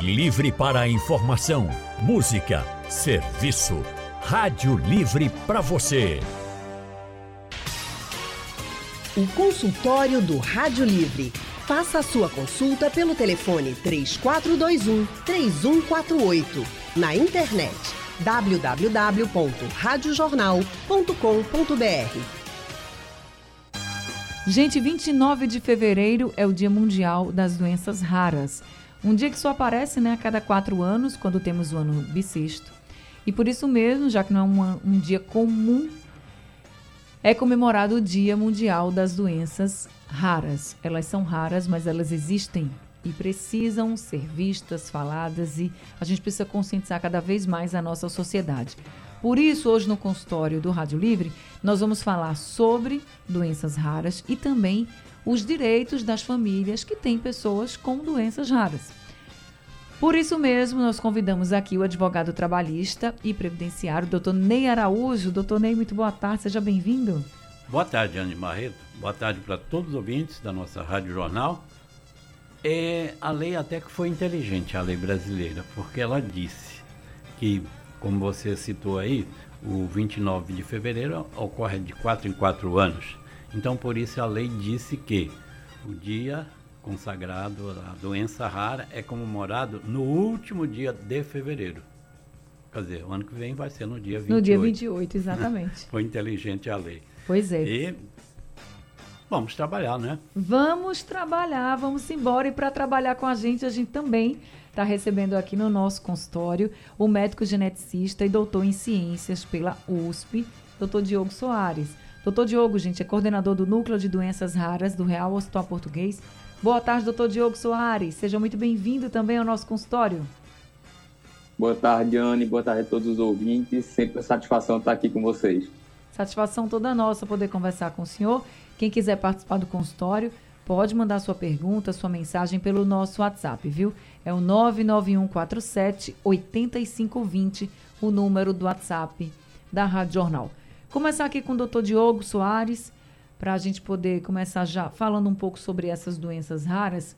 Livre para a informação, música, serviço. Rádio Livre para você. O consultório do Rádio Livre. Faça a sua consulta pelo telefone 3421 3148. Na internet www.radiojornal.com.br. Gente, 29 de fevereiro é o Dia Mundial das Doenças Raras. Um dia que só aparece né, a cada quatro anos, quando temos o ano bissexto. E por isso mesmo, já que não é uma, um dia comum, é comemorado o Dia Mundial das Doenças Raras. Elas são raras, mas elas existem e precisam ser vistas, faladas e a gente precisa conscientizar cada vez mais a nossa sociedade. Por isso, hoje no consultório do Rádio Livre, nós vamos falar sobre doenças raras e também os direitos das famílias que têm pessoas com doenças raras. Por isso mesmo, nós convidamos aqui o advogado trabalhista e previdenciário, doutor Ney Araújo. Doutor Ney, muito boa tarde, seja bem-vindo. Boa tarde, Anne Marreto. Boa tarde para todos os ouvintes da nossa Rádio Jornal. É, a lei até que foi inteligente, a lei brasileira, porque ela disse que, como você citou aí, o 29 de fevereiro ocorre de 4 em 4 anos. Então, por isso, a lei disse que o dia consagrado à doença rara é comemorado no último dia de fevereiro. Quer dizer, o ano que vem vai ser no dia 28. No dia 28, exatamente. Foi inteligente a lei. Pois é. E Vamos trabalhar, né? Vamos trabalhar, vamos embora. E para trabalhar com a gente, a gente também está recebendo aqui no nosso consultório o médico geneticista e doutor em ciências pela USP, doutor Diogo Soares. Doutor Diogo, gente, é coordenador do Núcleo de Doenças Raras do Real Hospital Português. Boa tarde, doutor Diogo Soares. Seja muito bem-vindo também ao nosso consultório. Boa tarde, Anne. Boa tarde a todos os ouvintes. Sempre satisfação estar aqui com vocês. Satisfação toda nossa poder conversar com o senhor. Quem quiser participar do consultório, pode mandar sua pergunta, sua mensagem pelo nosso WhatsApp, viu? É o 99147 8520, o número do WhatsApp da Rádio Jornal. Começar aqui com o doutor Diogo Soares, para a gente poder começar já falando um pouco sobre essas doenças raras.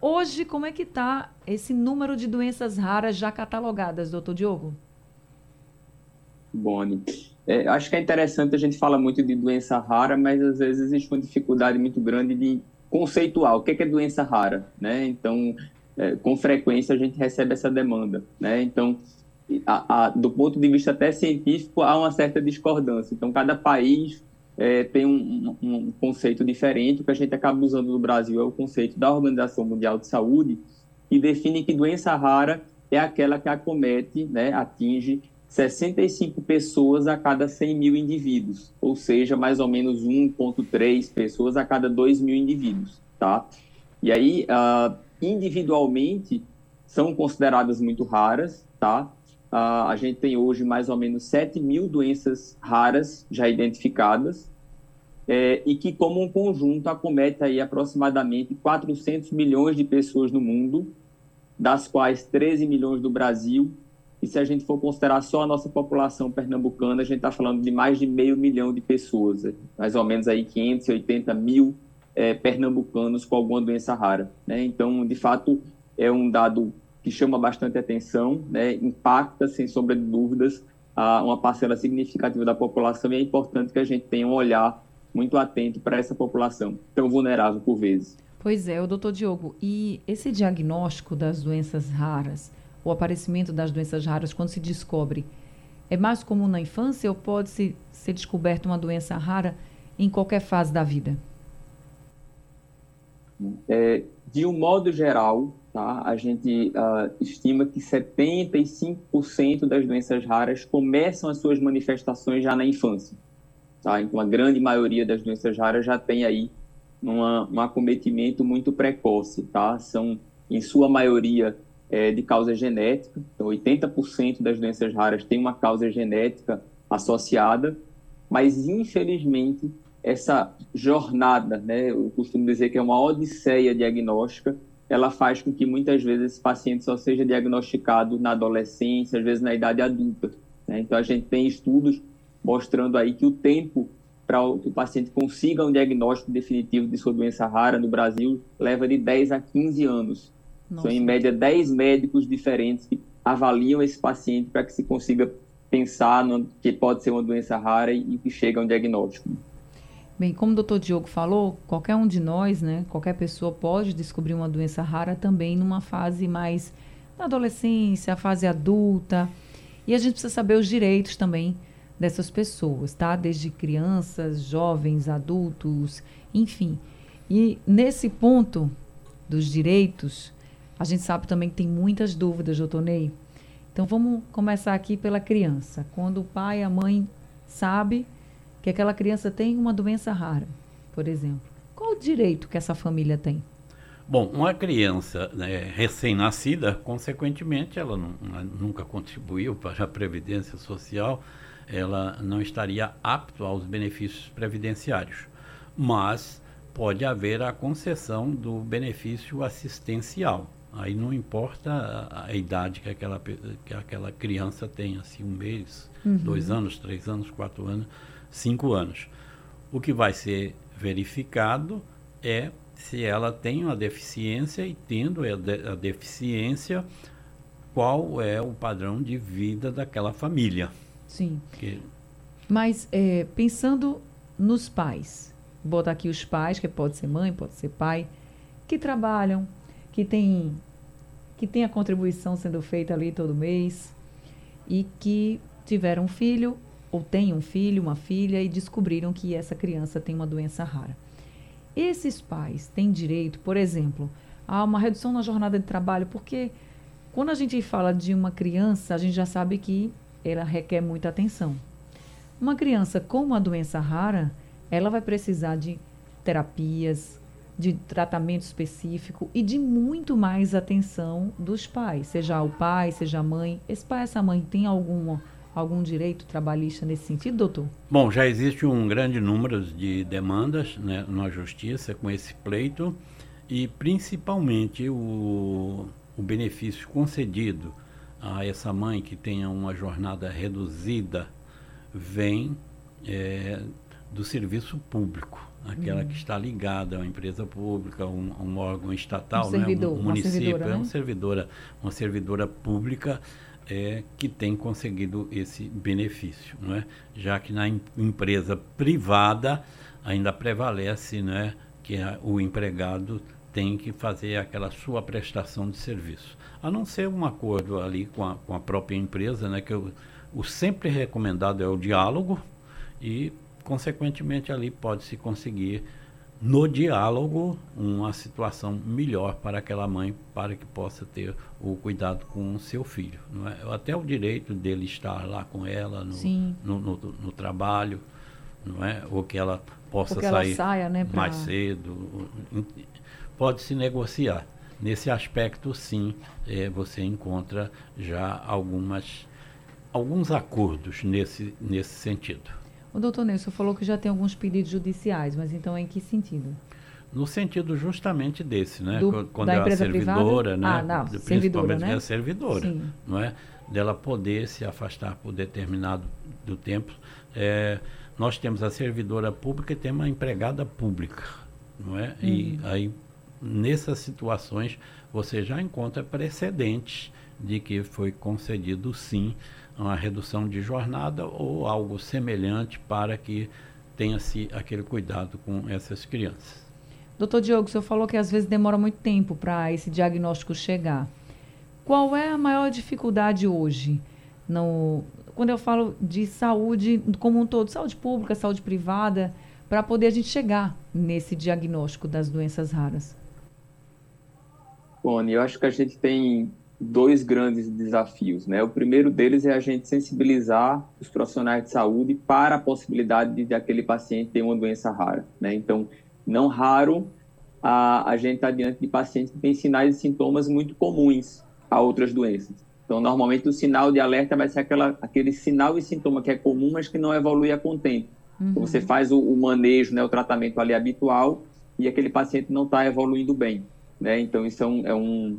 Hoje, como é que está esse número de doenças raras já catalogadas, doutor Diogo? Boni, é, acho que é interessante, a gente fala muito de doença rara, mas às vezes existe uma dificuldade muito grande de conceituar o que é, é doença rara, né? Então, é, com frequência a gente recebe essa demanda, né? Então, a, a, do ponto de vista até científico, há uma certa discordância. Então, cada país é, tem um, um, conceito diferente. O que a gente acaba usando no Brasil é o conceito da Organização Mundial de Saúde, que define que doença rara é aquela que acomete, né, atinge 65 pessoas a cada 100 mil indivíduos, ou seja, mais ou menos 1,3 pessoas a cada 2 mil indivíduos, tá? E aí, uh, individualmente, são consideradas muito raras, tá? Uh, a gente tem hoje mais ou menos 7 mil doenças raras já identificadas, é, e que, como um conjunto, acomete aí aproximadamente 400 milhões de pessoas no mundo, das quais 13 milhões do Brasil e se a gente for considerar só a nossa população pernambucana, a gente está falando de mais de meio milhão de pessoas, mais ou menos aí 580 mil é, pernambucanos com alguma doença rara. Né? Então, de fato, é um dado que chama bastante atenção, né? impacta, sem sombra de dúvidas, a uma parcela significativa da população e é importante que a gente tenha um olhar muito atento para essa população tão vulnerável por vezes. Pois é, o doutor Diogo, e esse diagnóstico das doenças raras, o aparecimento das doenças raras quando se descobre é mais comum na infância ou pode -se ser descoberta uma doença rara em qualquer fase da vida? É, de um modo geral, tá, a gente uh, estima que 75% das doenças raras começam as suas manifestações já na infância. Tá? Então, a grande maioria das doenças raras já tem aí uma, um acometimento muito precoce. Tá? São, em sua maioria, é, de causa genética. Então, 80% das doenças raras têm uma causa genética associada, mas infelizmente essa jornada, né, eu costumo dizer que é uma odisseia diagnóstica, ela faz com que muitas vezes esse paciente só seja diagnosticado na adolescência, às vezes na idade adulta. Né? Então a gente tem estudos mostrando aí que o tempo para que o paciente consiga um diagnóstico definitivo de sua doença rara no Brasil leva de 10 a 15 anos. Nossa. São, em média, 10 médicos diferentes que avaliam esse paciente para que se consiga pensar no, que pode ser uma doença rara e que chega a um diagnóstico. Bem, como o doutor Diogo falou, qualquer um de nós, né, qualquer pessoa pode descobrir uma doença rara também numa fase mais da adolescência, fase adulta. E a gente precisa saber os direitos também dessas pessoas, tá? Desde crianças, jovens, adultos, enfim. E nesse ponto dos direitos, a gente sabe também que tem muitas dúvidas, doutor Ney. Então vamos começar aqui pela criança. Quando o pai e a mãe sabe que aquela criança tem uma doença rara, por exemplo. Qual o direito que essa família tem? Bom, uma criança né, recém-nascida, consequentemente, ela não, nunca contribuiu para a Previdência Social, ela não estaria apta aos benefícios previdenciários. Mas pode haver a concessão do benefício assistencial. Aí não importa a, a idade que aquela, que aquela criança tenha, se um mês, uhum. dois anos, três anos, quatro anos, cinco anos. O que vai ser verificado é se ela tem uma deficiência e, tendo a, deficiência, qual é o padrão de vida daquela família. Sim. Que... Mas é, pensando nos pais, botar aqui os pais, que pode ser mãe, pode ser pai, que trabalham, que tem, que tem a contribuição sendo feita ali todo mês e que tiveram um filho ou têm um filho, uma filha e descobriram que essa criança tem uma doença rara. Esses pais têm direito, por exemplo, a uma redução na jornada de trabalho, porque quando a gente fala de uma criança, a gente já sabe que ela requer muita atenção. Uma criança com uma doença rara, ela vai precisar de terapias, de tratamento específico e de muito mais atenção dos pais, seja o pai, seja a mãe. Esse pai, essa mãe tem alguma algum direito trabalhista nesse sentido, doutor? Bom, já existe um grande número de demandas né, na justiça com esse pleito e principalmente o, o benefício concedido a essa mãe que tenha uma jornada reduzida vem é, do serviço público, aquela uhum. que está ligada a uma empresa pública, um, um órgão estatal, um, servidor, né, um município, uma é uma servidora, uma servidora pública é, que tem conseguido esse benefício, não é? já que na em, empresa privada ainda prevalece né, que a, o empregado tem que fazer aquela sua prestação de serviço. A não ser um acordo ali com a, com a própria empresa, né, que eu, o sempre recomendado é o diálogo e, consequentemente, ali pode-se conseguir no diálogo uma situação melhor para aquela mãe, para que possa ter o cuidado com o seu filho. É? Até o direito dele estar lá com ela no, no, no, no, trabalho, não é? ou que ela possa sair ela saia, né, pra... mais cedo. Pode se negociar. Nesse aspecto, sim, é, você encontra já algumas, alguns acordos nesse, nesse sentido. O doutor Nelson falou que já tem alguns pedidos judiciais, mas então em que sentido? No sentido justamente desse, né? Do, Quando é a servidora, privada? né? Ah, não, principalmente servidora, né? é a servidora, Sim. não é? Dela poder se afastar por determinado do tempo. É, nós temos a servidora pública e temos a empregada pública, não é? Uhum. E aí, nessas situações, você já encontra precedentes de que foi concedido sim uma redução de jornada ou algo semelhante para que tenha-se aquele cuidado com essas crianças. Doutor Diogo, o senhor falou que às vezes demora muito tempo para esse diagnóstico chegar. Qual é a maior dificuldade hoje? No, quando eu falo de saúde como um todo, saúde pública, saúde privada, para poder a gente chegar nesse diagnóstico das doenças raras? Bom, eu acho que a gente tem dois grandes desafios. Né? O primeiro deles é a gente sensibilizar os profissionais de saúde para a possibilidade de, aquele paciente ter uma doença rara. Né? Então, não raro, a, a gente está diante de pacientes que têm sinais e sintomas muito comuns a outras doenças. Então, normalmente, o sinal de alerta vai ser aquela, aquele sinal e sintoma que é comum, mas que não evolui a contento. Uhum. Então, você faz o, o, manejo, né, o tratamento ali habitual, e aquele paciente não está evoluindo bem. Né? Então, isso é um, é um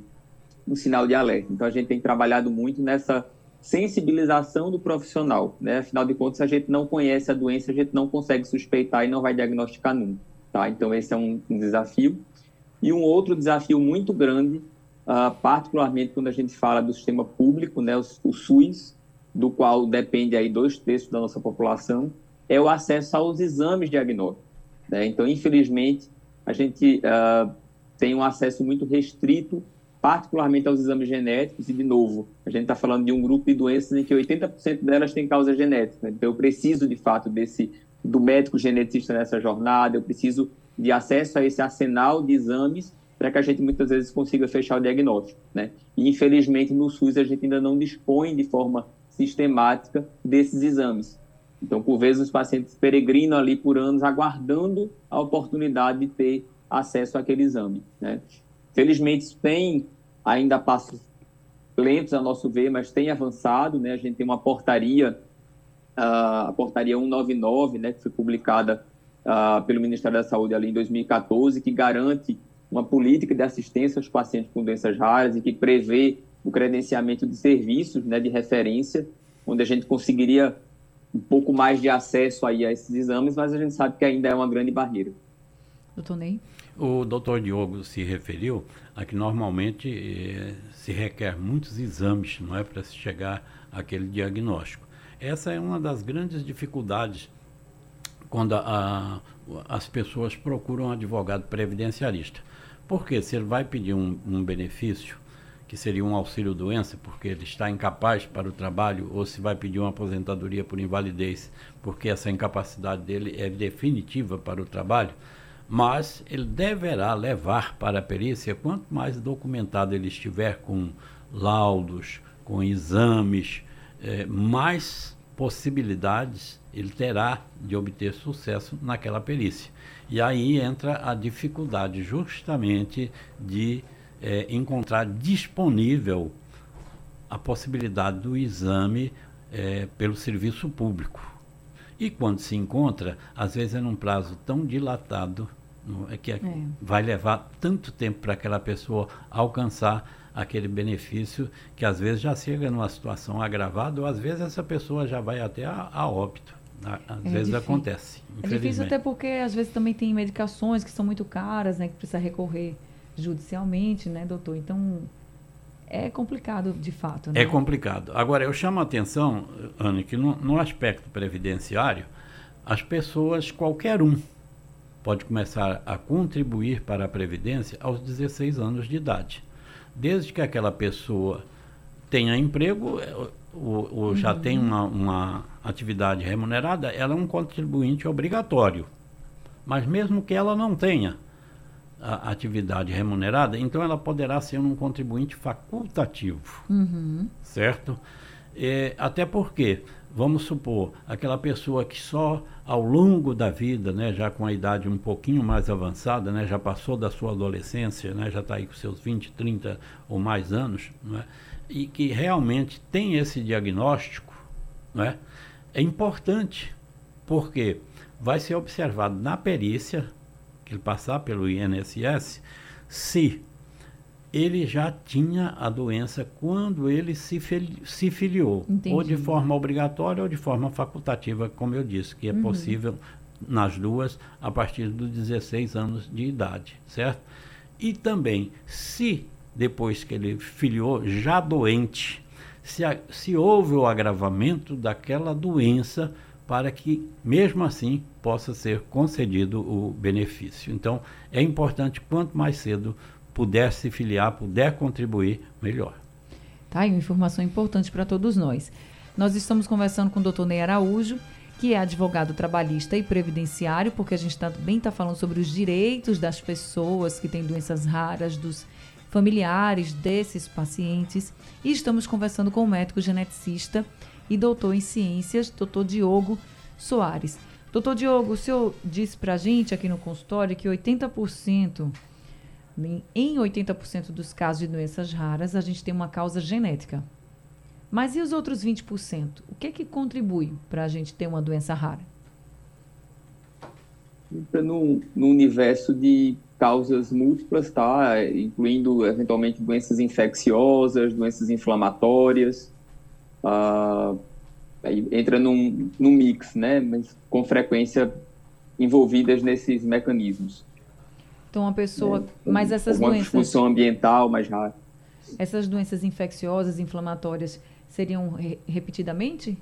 um sinal de alerta. Então a gente tem trabalhado muito nessa sensibilização do profissional, né? Afinal de contas, se a gente não conhece a doença, a gente não consegue suspeitar e não vai diagnosticar nunca, tá? Então esse é um, um desafio. E um outro desafio muito grande uh, particularmente quando a gente fala do sistema público, né, o, o SUS, do qual depende aí dois terços da nossa população, é o acesso aos exames diagnósticos. Né? Então, infelizmente, a gente uh, tem um acesso muito restrito, particularmente aos exames genéticos, e, de novo, a gente está falando de um grupo de doenças em que 80% delas têm causa genética. Então, eu preciso, de fato, desse do médico geneticista nessa jornada, eu preciso de acesso a esse arsenal de exames para que a gente muitas vezes consiga fechar o diagnóstico, né? E infelizmente no SUS a gente ainda não dispõe de forma sistemática desses exames. Então, por vezes os pacientes peregrinam ali por anos aguardando a oportunidade de ter acesso àquele exame, né? Felizmente tem ainda passos lentos a nosso ver, mas tem avançado, né? A gente tem uma portaria a portaria 199, né, que foi publicada uh, pelo Ministério da Saúde ali em 2014, que garante uma política de assistência aos pacientes com doenças raras e que prevê o credenciamento de serviços né, de referência, onde a gente conseguiria um pouco mais de acesso aí a esses exames, mas a gente sabe que ainda é uma grande barreira. Doutor Ney? O doutor Diogo se referiu a que normalmente eh, se requer muitos exames, não é, para se chegar àquele diagnóstico. Essa é uma das grandes dificuldades quando a, a, as pessoas procuram um advogado previdenciarista. Porque se ele vai pedir um, um benefício, que seria um auxílio-doença, porque ele está incapaz para o trabalho, ou se vai pedir uma aposentadoria por invalidez, porque essa incapacidade dele é definitiva para o trabalho, mas ele deverá levar para a perícia, quanto mais documentado ele estiver com laudos, com exames, é, mais possibilidades ele terá de obter sucesso naquela perícia. E aí entra a dificuldade justamente de é, encontrar disponível a possibilidade do exame é, pelo serviço público. E quando se encontra, às vezes é num prazo tão dilatado, é que é, é. vai levar tanto tempo para aquela pessoa alcançar aquele benefício que às vezes já chega numa situação agravada ou às vezes essa pessoa já vai até a, a óbito. Às é vezes difícil. acontece. É difícil até porque às vezes também tem medicações que são muito caras, né, que precisa recorrer judicialmente, né, doutor? Então é complicado de fato. Né? É complicado. Agora eu chamo a atenção, Ana, que no, no aspecto previdenciário, as pessoas, qualquer um, pode começar a contribuir para a previdência aos 16 anos de idade desde que aquela pessoa tenha emprego ou, ou uhum. já tem uma, uma atividade remunerada, ela é um contribuinte obrigatório. Mas mesmo que ela não tenha atividade remunerada, então ela poderá ser um contribuinte facultativo, uhum. certo? É, até porque, vamos supor, aquela pessoa que só ao longo da vida, né, já com a idade um pouquinho mais avançada, né, já passou da sua adolescência, né, já está aí com seus 20, 30 ou mais anos, né, e que realmente tem esse diagnóstico, né, é importante, porque vai ser observado na perícia, que ele passar pelo INSS, se ele já tinha a doença quando ele se, se filiou, Entendi. ou de forma obrigatória ou de forma facultativa, como eu disse, que é uhum. possível nas duas a partir dos 16 anos de idade, certo? E também, se depois que ele filiou já doente, se, a, se houve o agravamento daquela doença para que, mesmo assim, possa ser concedido o benefício. Então, é importante quanto mais cedo puder se filiar, puder contribuir, melhor. Tá aí uma informação importante para todos nós. Nós estamos conversando com o doutor Ney Araújo, que é advogado trabalhista e previdenciário, porque a gente também está falando sobre os direitos das pessoas que têm doenças raras, dos familiares desses pacientes. E estamos conversando com o médico geneticista e doutor em ciências, doutor Diogo Soares. Doutor Diogo, o senhor disse para a gente aqui no consultório que 80% em 80% dos casos de doenças raras, a gente tem uma causa genética. Mas e os outros 20%? O que é que contribui para a gente ter uma doença rara? No, no universo de causas múltiplas, tá? Incluindo, eventualmente, doenças infecciosas, doenças inflamatórias. Uh, entra num, num mix, né? Mas com frequência envolvidas nesses mecanismos. Então, uma pessoa. É, mas essas uma doenças. disfunção ambiental mais rara. Essas doenças infecciosas, inflamatórias, seriam re repetidamente?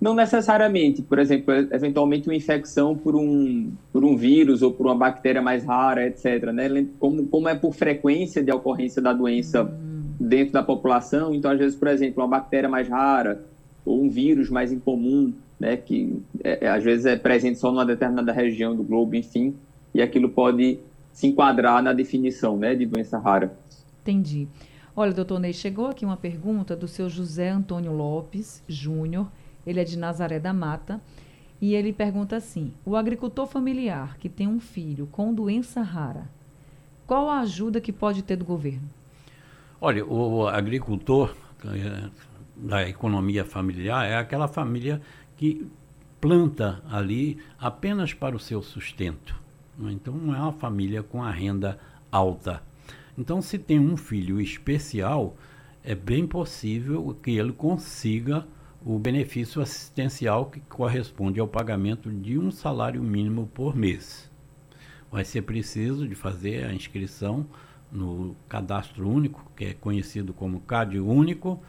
Não necessariamente. Por exemplo, eventualmente uma infecção por um, por um vírus ou por uma bactéria mais rara, etc. Né? Como, como é por frequência de ocorrência da doença hum. dentro da população, então, às vezes, por exemplo, uma bactéria mais rara ou um vírus mais incomum, né, que é, é às vezes é presente só numa determinada região do globo, enfim, e aquilo pode se enquadrar na definição né, de doença rara. Entendi. Olha, doutor Ney, chegou aqui uma pergunta do seu José Antônio Lopes Júnior ele é de Nazaré da Mata, e ele pergunta assim: o agricultor familiar que tem um filho com doença rara, qual a ajuda que pode ter do governo? Olha, o agricultor é, da economia familiar é aquela família que planta ali apenas para o seu sustento. Né? Então, não é uma família com a renda alta. Então, se tem um filho especial, é bem possível que ele consiga o benefício assistencial que corresponde ao pagamento de um salário mínimo por mês. Vai ser preciso de fazer a inscrição no cadastro único, que é conhecido como CAD único.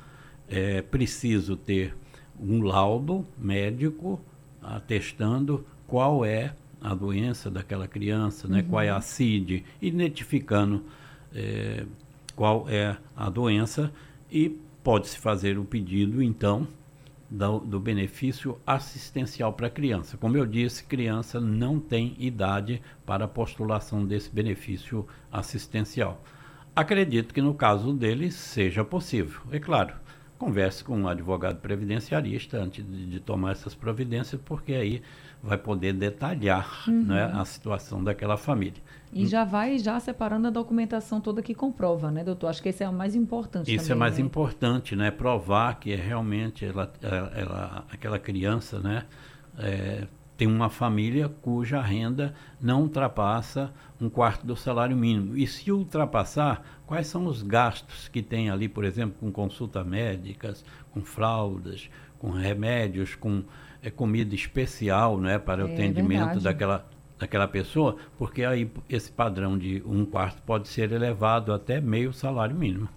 É preciso ter um laudo médico atestando qual é a doença daquela criança, né? Uhum. qual é a CID, identificando é, qual é a doença e pode-se fazer o pedido, então, do, do benefício assistencial para a criança. Como eu disse, criança não tem idade para a postulação desse benefício assistencial. Acredito que no caso dele seja possível. É claro, converse com um advogado previdenciarista antes de, de tomar essas providências, porque aí vai poder detalhar uhum. né, a situação daquela família. E já vai já separando a documentação toda que comprova, né, doutor? Acho que esse é o mais importante. Isso também, é mais né? importante, né? Provar que é realmente ela, ela, aquela criança, né, é, tem uma família cuja renda não ultrapassa um quarto do salário mínimo. E se ultrapassar, quais são os gastos que tem ali, por exemplo, com consulta médicas, com fraldas, com remédios, com é, comida especial, né, para é, o atendimento daquela daquela pessoa, porque aí esse padrão de um quarto pode ser elevado até meio salário mínimo.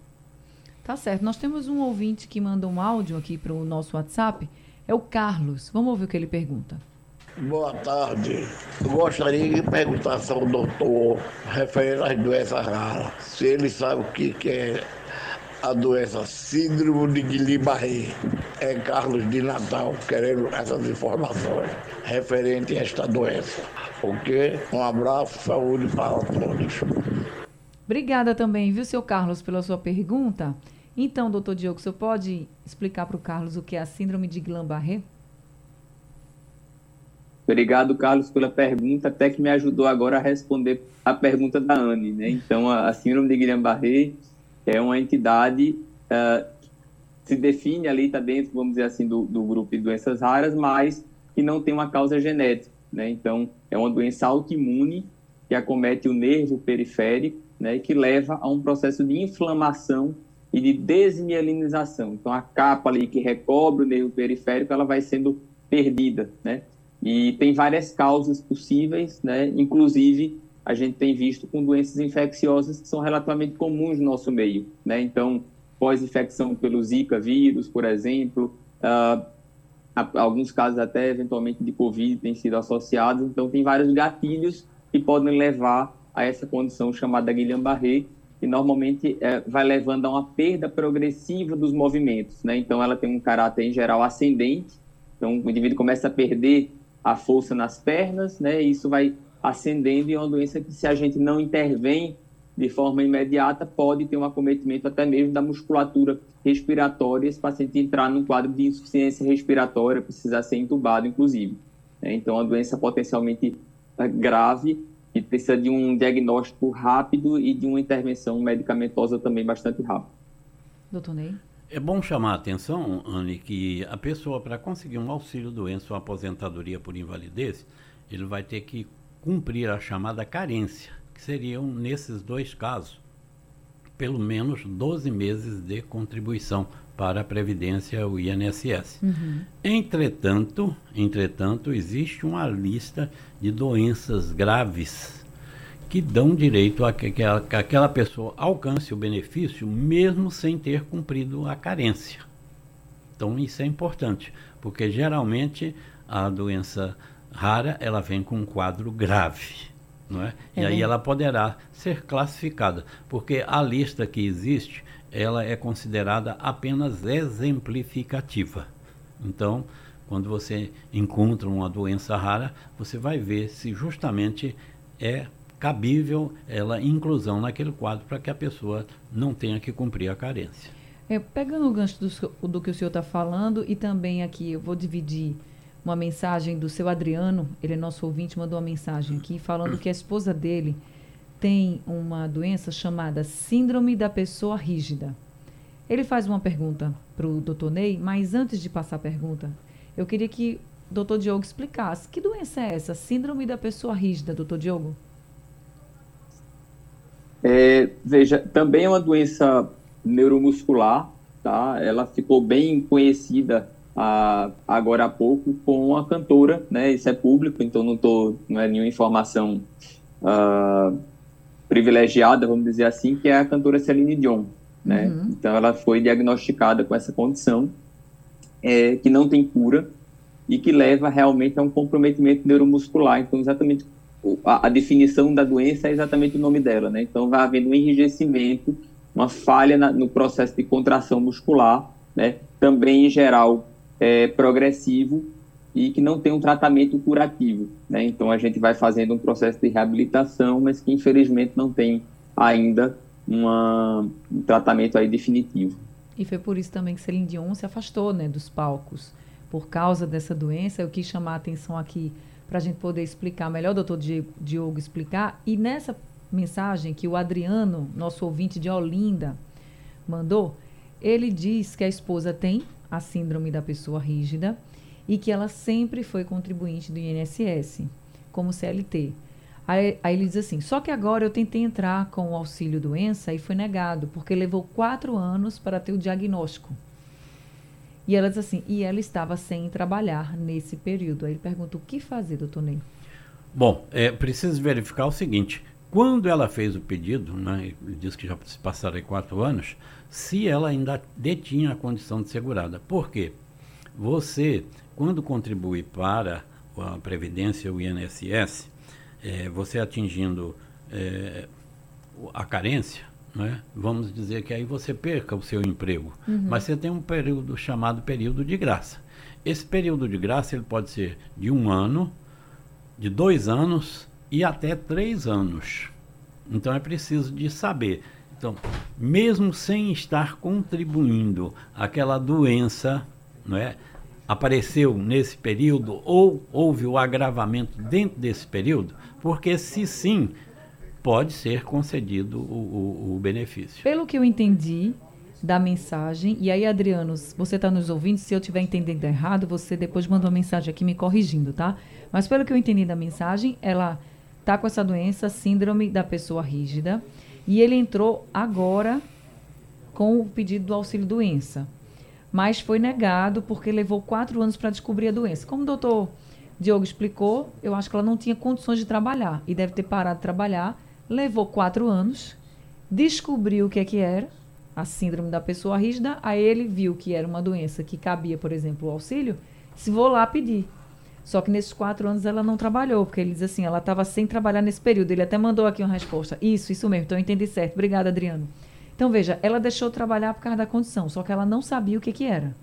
Tá certo. Nós temos um ouvinte que manda um áudio aqui para o nosso WhatsApp. É o Carlos. Vamos ouvir o que ele pergunta. Boa tarde. Eu gostaria de perguntar ao doutor, referente às doenças raras, se ele sabe o que, que é a doença Síndrome de Guillain-Barré. É Carlos de Natal querendo essas informações referente a esta doença. Ok? Um abraço, saúde para todos. Obrigada também, viu, seu Carlos, pela sua pergunta. Então, doutor Diogo, você pode explicar para o Carlos o que é a Síndrome de Guillain-Barré? Obrigado, Carlos, pela pergunta, até que me ajudou agora a responder a pergunta da Anne. Né? Então, a, a Síndrome de Guillain-Barré é uma entidade uh, se define ali, está dentro, vamos dizer assim, do, do, grupo de doenças raras, mas que não tem uma causa genética, né? Então, é uma doença autoimune que acomete o nervo periférico, né? E que leva a um processo de inflamação e de desmielinização. Então, a capa ali que recobre o nervo periférico, ela vai sendo perdida, né? E tem várias causas possíveis, né? Inclusive, a gente tem visto com doenças infecciosas que são relativamente comuns no nosso meio, né? Então, pós-infecção pelo Zika vírus, por exemplo, uh, alguns casos até eventualmente de Covid têm sido associados, então tem vários gatilhos que podem levar a essa condição chamada Guillain-Barré, que normalmente é, vai levando a uma perda progressiva dos movimentos, né? Então, ela tem um caráter em geral ascendente, então o indivíduo começa a perder a força nas pernas, né? E isso vai ascendendo e é uma doença que, se a gente não intervém de forma imediata, pode ter um acometimento até mesmo da musculatura respiratória, esse paciente entrar num quadro de insuficiência respiratória, precisar ser entubado, inclusive. Né? Então, é uma doença potencialmente eh, grave e precisa de um diagnóstico rápido e de uma intervenção medicamentosa também bastante rápida. Doutor Ney? É bom chamar a atenção, Anne, que a pessoa, para conseguir um auxílio doença ou aposentadoria por invalidez, ele vai ter que cumprir a chamada carência, que seriam, nesses dois casos, pelo menos 12 meses de contribuição para a Previdência, o INSS. Uhum. Entretanto, entretanto, existe uma lista de doenças graves que dão direito a que, que, a, que aquela pessoa alcance o benefício mesmo sem ter cumprido a carência. Então isso é importante, porque geralmente a doença rara ela vem com um quadro grave. Não é? é e aí ela poderá ser classificada, porque a lista que existe ela é considerada apenas exemplificativa. Então, quando você encontra uma doença rara, você vai ver se justamente é cabível ela inclusão naquele quadro para que a pessoa não tenha que cumprir a carência. É, pegando o gancho do, do que o senhor está falando e também aqui eu vou dividir uma mensagem do seu Adriano, ele é nosso ouvinte, mandou uma mensagem aqui falando que a esposa dele tem uma doença chamada Síndrome da Pessoa Rígida. Ele faz uma pergunta para o doutor Ney, mas antes de passar a pergunta, eu queria que o doutor Diogo explicasse. Que doença é essa? Síndrome da Pessoa Rígida, doutor Diogo? É, veja, também é uma doença neuromuscular, tá? Ela ficou bem conhecida ah, agora há pouco com a cantora, né? Isso é público, então não tô, não é nenhuma informação ah, privilegiada, vamos dizer assim, que é a cantora Celine Dion, né? Uhum. Então ela foi diagnosticada com essa condição é, que não tem cura e que leva realmente a um comprometimento neuromuscular. Então exatamente a, a, definição da doença é exatamente o nome dela, né? Então vai havendo um enrijecimento, uma falha na, no processo de contração muscular, né? Também em geral é, progressivo e que não tem um tratamento curativo, né? Então a gente vai fazendo um processo de reabilitação, mas que infelizmente não tem ainda uma, um tratamento aí definitivo. E foi por isso também que Celine Dion se afastou, né, dos palcos por causa dessa doença. Eu quis chamar a atenção aqui para a gente poder explicar melhor, doutor Diogo explicar. E nessa mensagem que o Adriano, nosso ouvinte de Olinda, mandou, ele diz que a esposa tem a síndrome da pessoa rígida e que ela sempre foi contribuinte do INSS, como CLT. Aí, aí, ele diz assim: só que agora eu tentei entrar com o auxílio doença e foi negado, porque levou quatro anos para ter o diagnóstico. E ela diz assim, e ela estava sem trabalhar nesse período. Aí ele pergunta, o que fazer, doutor Ney? Bom, é preciso verificar o seguinte, quando ela fez o pedido, né, diz que já se passaram quatro anos, se ela ainda detinha a condição de segurada. Por quê? Você, quando contribui para a Previdência, o INSS, é, você atingindo é, a carência, né? Vamos dizer que aí você perca o seu emprego, uhum. mas você tem um período chamado período de graça. Esse período de graça ele pode ser de um ano, de dois anos e até três anos. Então é preciso de saber. Então, mesmo sem estar contribuindo, aquela doença, não é? apareceu nesse período ou houve o agravamento dentro desse período? Porque se sim, pode ser concedido o, o, o benefício. Pelo que eu entendi da mensagem, e aí, Adriano, você está nos ouvindo, se eu estiver entendendo errado, você depois manda uma mensagem aqui me corrigindo, tá? Mas pelo que eu entendi da mensagem, ela está com essa doença, síndrome da pessoa rígida, e ele entrou agora com o pedido do auxílio doença. Mas foi negado porque levou quatro anos para descobrir a doença. Como o doutor Diogo explicou, eu acho que ela não tinha condições de trabalhar e deve ter parado de trabalhar levou quatro anos, descobriu o que é que era, a síndrome da pessoa rígida, aí ele viu que era uma doença que cabia, por exemplo, o auxílio, se vou lá pedir. Só que nesses quatro anos ela não trabalhou, porque ele diz assim, ela estava sem trabalhar nesse período. Ele até mandou aqui uma resposta. Isso, isso mesmo, então eu entendi certo. Obrigada, Adriano. Então, veja, ela deixou de trabalhar por causa da condição, só que ela não sabia o que, que era.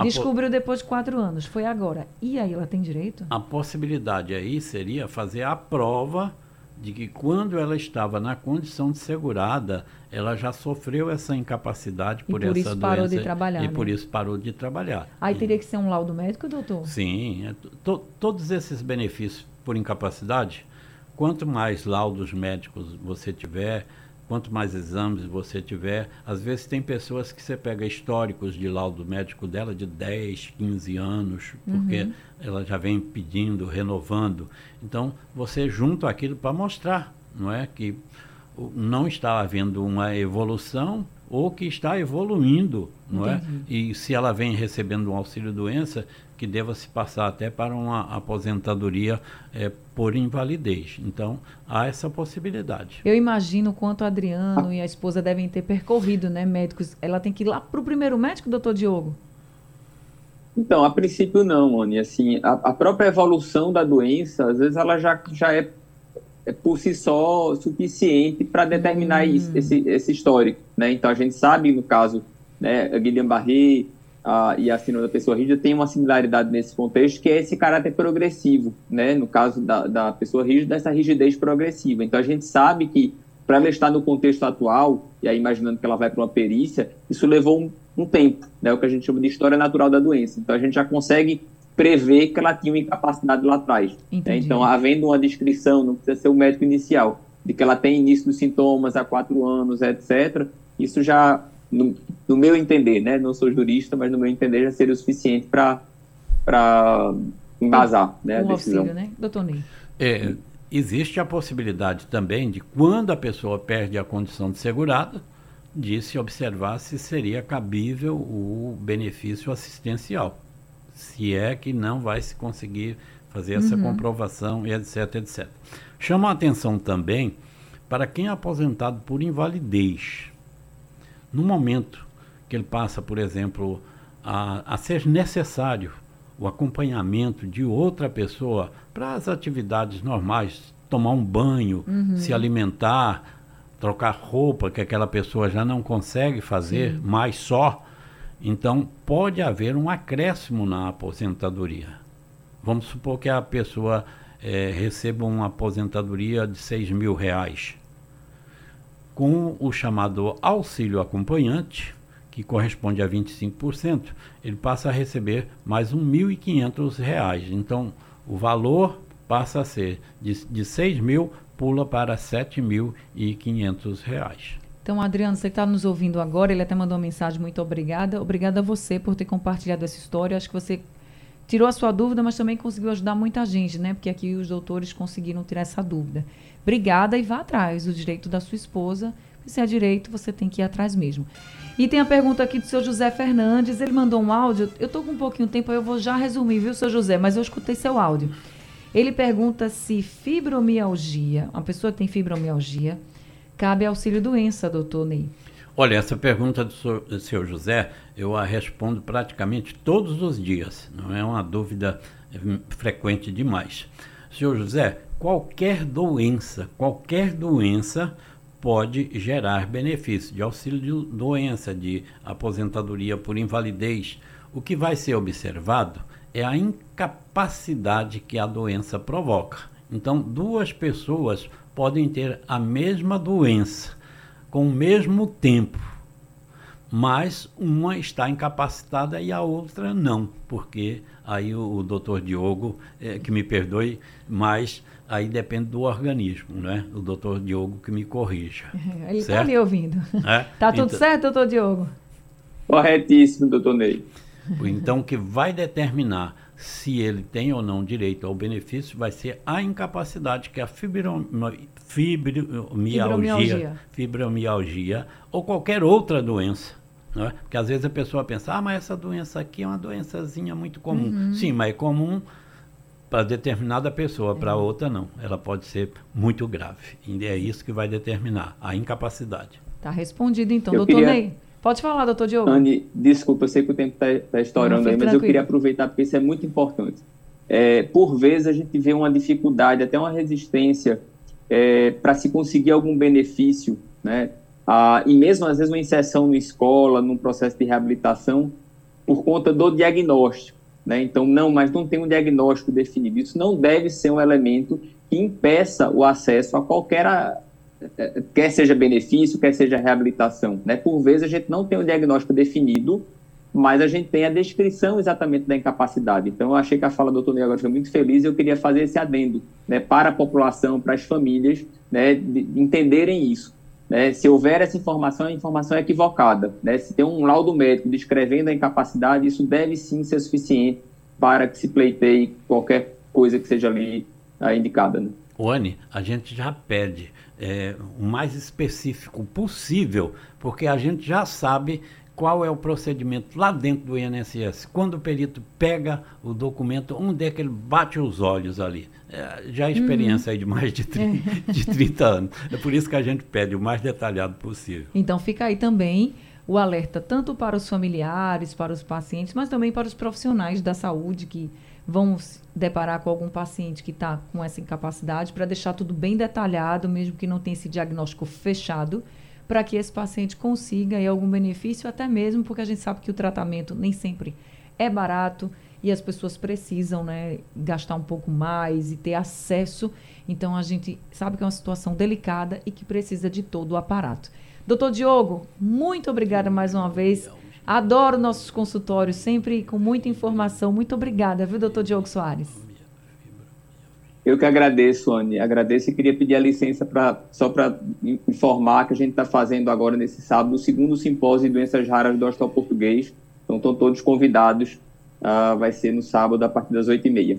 Descobriu depois de quatro anos, foi agora. E aí ela tem direito? A possibilidade aí seria fazer a prova de que quando ela estava na condição de segurada, ela já sofreu essa incapacidade por, por essa doença. E por isso parou de trabalhar. E né? por isso parou de trabalhar. Aí e, teria que ser um laudo médico, doutor? Sim. É, to, todos esses benefícios por incapacidade, quanto mais laudos médicos você tiver, quanto mais exames você tiver, às vezes tem pessoas que você pega históricos de laudo médico dela de 10, 15 anos, porque uhum. ela já vem pedindo, renovando. Então, você junta aquilo para mostrar, não é? Que não está havendo uma evolução ou que está evoluindo, não é? Entendi. é? E se ela vem recebendo um auxílio doença, que deva se passar até para uma aposentadoria é, por invalidez. Então, há essa possibilidade. Eu imagino quanto o Adriano e a esposa devem ter percorrido, né, médicos. Ela tem que ir lá para o primeiro médico, doutor Diogo? Então, a princípio não, Anny. Assim, a, a, própria evolução da doença, às vezes ela já, já é, é por si só suficiente para determinar hum. esse, esse histórico, né? Então, a gente sabe, no caso, né, Guillain-Barré, e a síndrome da pessoa rígida tem uma similaridade nesse contexto, que é esse caráter progressivo, né? No caso da, da pessoa rígida, essa rigidez progressiva. Então, a gente sabe que, para ela estar no contexto atual, e aí imaginando que ela vai para uma perícia, isso levou um, um tempo, né? O que a gente chama de história natural da doença. Então, a gente já consegue prever que ela tinha uma incapacidade lá atrás. Né? Então, havendo uma descrição, não precisa ser o médico inicial, de que ela tem início dos sintomas há quatro anos, etc., isso já no, no, meu entender, né? Não sou jurista, mas no meu entender já seria o suficiente para embasar né, um a decisão. Auxílio, né? Doutor Ney. É, existe a possibilidade também de, quando a pessoa perde a condição de segurada, de se observar se seria cabível o benefício assistencial. Se é que não vai se conseguir fazer essa uhum. comprovação e etc, etc. Chama a atenção também para quem é aposentado por invalidez. No momento que ele passa, por exemplo, a, a ser necessário o acompanhamento de outra pessoa para as atividades normais, tomar um banho, uhum. se alimentar, trocar roupa que aquela pessoa já não consegue fazer Sim. mais só. Então pode haver um acréscimo na aposentadoria. Vamos supor que a pessoa é, receba uma aposentadoria de 6 mil reais com o chamado auxílio acompanhante, que corresponde a 25%, ele passa a receber mais R$ 1.500. Então, o valor passa a ser de, de 6 mil, pula para R$ 7.500. Então, Adriano, você que está nos ouvindo agora, ele até mandou uma mensagem, muito obrigada. Obrigada a você por ter compartilhado essa história. Acho que você tirou a sua dúvida, mas também conseguiu ajudar muita gente, né? Porque aqui os doutores conseguiram tirar essa dúvida. Obrigada e vá atrás. O direito da sua esposa, se é direito, você tem que ir atrás mesmo. E tem a pergunta aqui do seu José Fernandes. Ele mandou um áudio. Eu estou com um pouquinho de tempo, eu vou já resumir, viu, seu José? Mas eu escutei seu áudio. Ele pergunta se fibromialgia, uma pessoa que tem fibromialgia, cabe auxílio doença, doutor Ney. Olha, essa pergunta do seu, do seu José, eu a respondo praticamente todos os dias. Não é uma dúvida hum, frequente demais. Senhor José, qualquer doença, qualquer doença pode gerar benefício de auxílio de doença, de aposentadoria por invalidez. O que vai ser observado é a incapacidade que a doença provoca. Então, duas pessoas podem ter a mesma doença com o mesmo tempo, mas uma está incapacitada e a outra não, porque aí o, o doutor Diogo, é, que me perdoe, mas aí depende do organismo, né? O doutor Diogo que me corrija. Ele está me ouvindo. É? Tá tudo então, certo, doutor Diogo? Corretíssimo, doutor Ney. Então, o que vai determinar se ele tem ou não direito ao benefício vai ser a incapacidade que a fibromialgia, fibromialgia, fibromialgia ou qualquer outra doença né? Porque às vezes a pessoa pensa, ah, mas essa doença aqui é uma doençazinha muito comum. Uhum. Sim, mas é comum para determinada pessoa, para uhum. outra não. Ela pode ser muito grave. E é isso que vai determinar a incapacidade. Está respondido então, eu doutor queria... Ney. Pode falar, doutor Diogo. Anne, desculpa, eu sei que o tempo está tá estourando não, aí, mas tranquilo. eu queria aproveitar porque isso é muito importante. É, por vezes a gente vê uma dificuldade, até uma resistência é, para se conseguir algum benefício, né? Ah, e mesmo às vezes uma inserção na escola, num processo de reabilitação, por conta do diagnóstico. Né? Então, não, mas não tem um diagnóstico definido. Isso não deve ser um elemento que impeça o acesso a qualquer, eh, quer seja benefício, quer seja reabilitação. Né? Por vezes a gente não tem um diagnóstico definido, mas a gente tem a descrição exatamente da incapacidade. Então, eu achei que a fala do doutor agora foi muito feliz e eu queria fazer esse adendo né, para a população, para as famílias, né, de entenderem isso. Né? Se houver essa informação, a informação é equivocada. Né? Se tem um laudo médico descrevendo a incapacidade, isso deve sim ser suficiente para que se pleiteie qualquer coisa que seja ali ah, indicada. Né? A gente já pede é, o mais específico possível, porque a gente já sabe qual é o procedimento lá dentro do INSS. Quando o perito pega o documento, onde é que ele bate os olhos ali? É, já é experiência uhum. de mais de 30, é. de 30 anos. É por isso que a gente pede o mais detalhado possível. Então fica aí também o alerta tanto para os familiares, para os pacientes, mas também para os profissionais da saúde que vão se deparar com algum paciente que está com essa incapacidade, para deixar tudo bem detalhado, mesmo que não tenha esse diagnóstico fechado, para que esse paciente consiga aí, algum benefício, até mesmo porque a gente sabe que o tratamento nem sempre é barato e as pessoas precisam né, gastar um pouco mais e ter acesso. Então a gente sabe que é uma situação delicada e que precisa de todo o aparato. Doutor Diogo, muito obrigada mais uma vez. Adoro nossos consultórios, sempre com muita informação. Muito obrigada, viu, doutor Diogo Soares? Eu que agradeço, Anne. Agradeço e queria pedir a licença pra, só para informar que a gente está fazendo agora, nesse sábado, o segundo simpósio de doenças raras do Hospital Português. Então, estão todos convidados Uh, vai ser no sábado a partir das 8h30.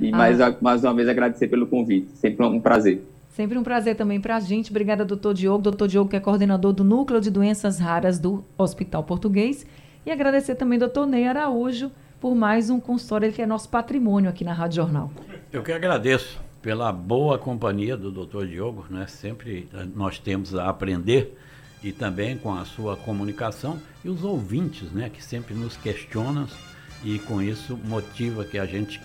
E ah. mais, mais uma vez agradecer pelo convite. Sempre um prazer. Sempre um prazer também para a gente. Obrigada, doutor Diogo. Doutor Diogo, que é coordenador do Núcleo de Doenças Raras do Hospital Português. E agradecer também doutor Ney Araújo por mais um consultório, que é nosso patrimônio aqui na Rádio Jornal. Eu que agradeço pela boa companhia do doutor Diogo, né? Sempre eh, nós temos a aprender e também com a sua comunicação e os ouvintes, né? Que sempre nos questionam e com isso motiva que a gente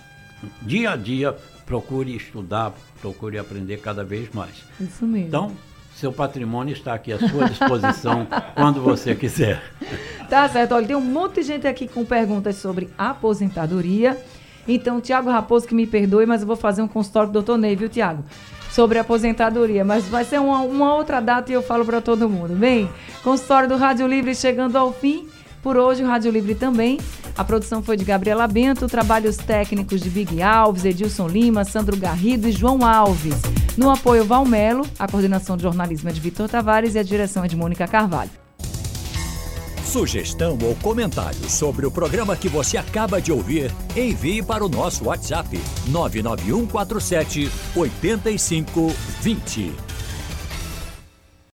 dia a dia procure estudar, procure aprender cada vez mais. Isso mesmo. Então, seu patrimônio está aqui à sua disposição quando você quiser. Tá certo. Olha, tem um monte de gente aqui com perguntas sobre aposentadoria. Então, Tiago Raposo, que me perdoe, mas eu vou fazer um consultório do doutor Ney, viu, Tiago? Sobre aposentadoria. Mas vai ser uma, uma outra data e eu falo para todo mundo. Bem, consultório do Rádio Livre chegando ao fim. Por hoje, o Rádio Livre também. A produção foi de Gabriela Bento, trabalhos técnicos de Big Alves, Edilson Lima, Sandro Garrido e João Alves. No apoio Valmelo, a coordenação de jornalismo é de Vitor Tavares e a direção é de Mônica Carvalho. Sugestão ou comentário sobre o programa que você acaba de ouvir, envie para o nosso WhatsApp 99147 8520.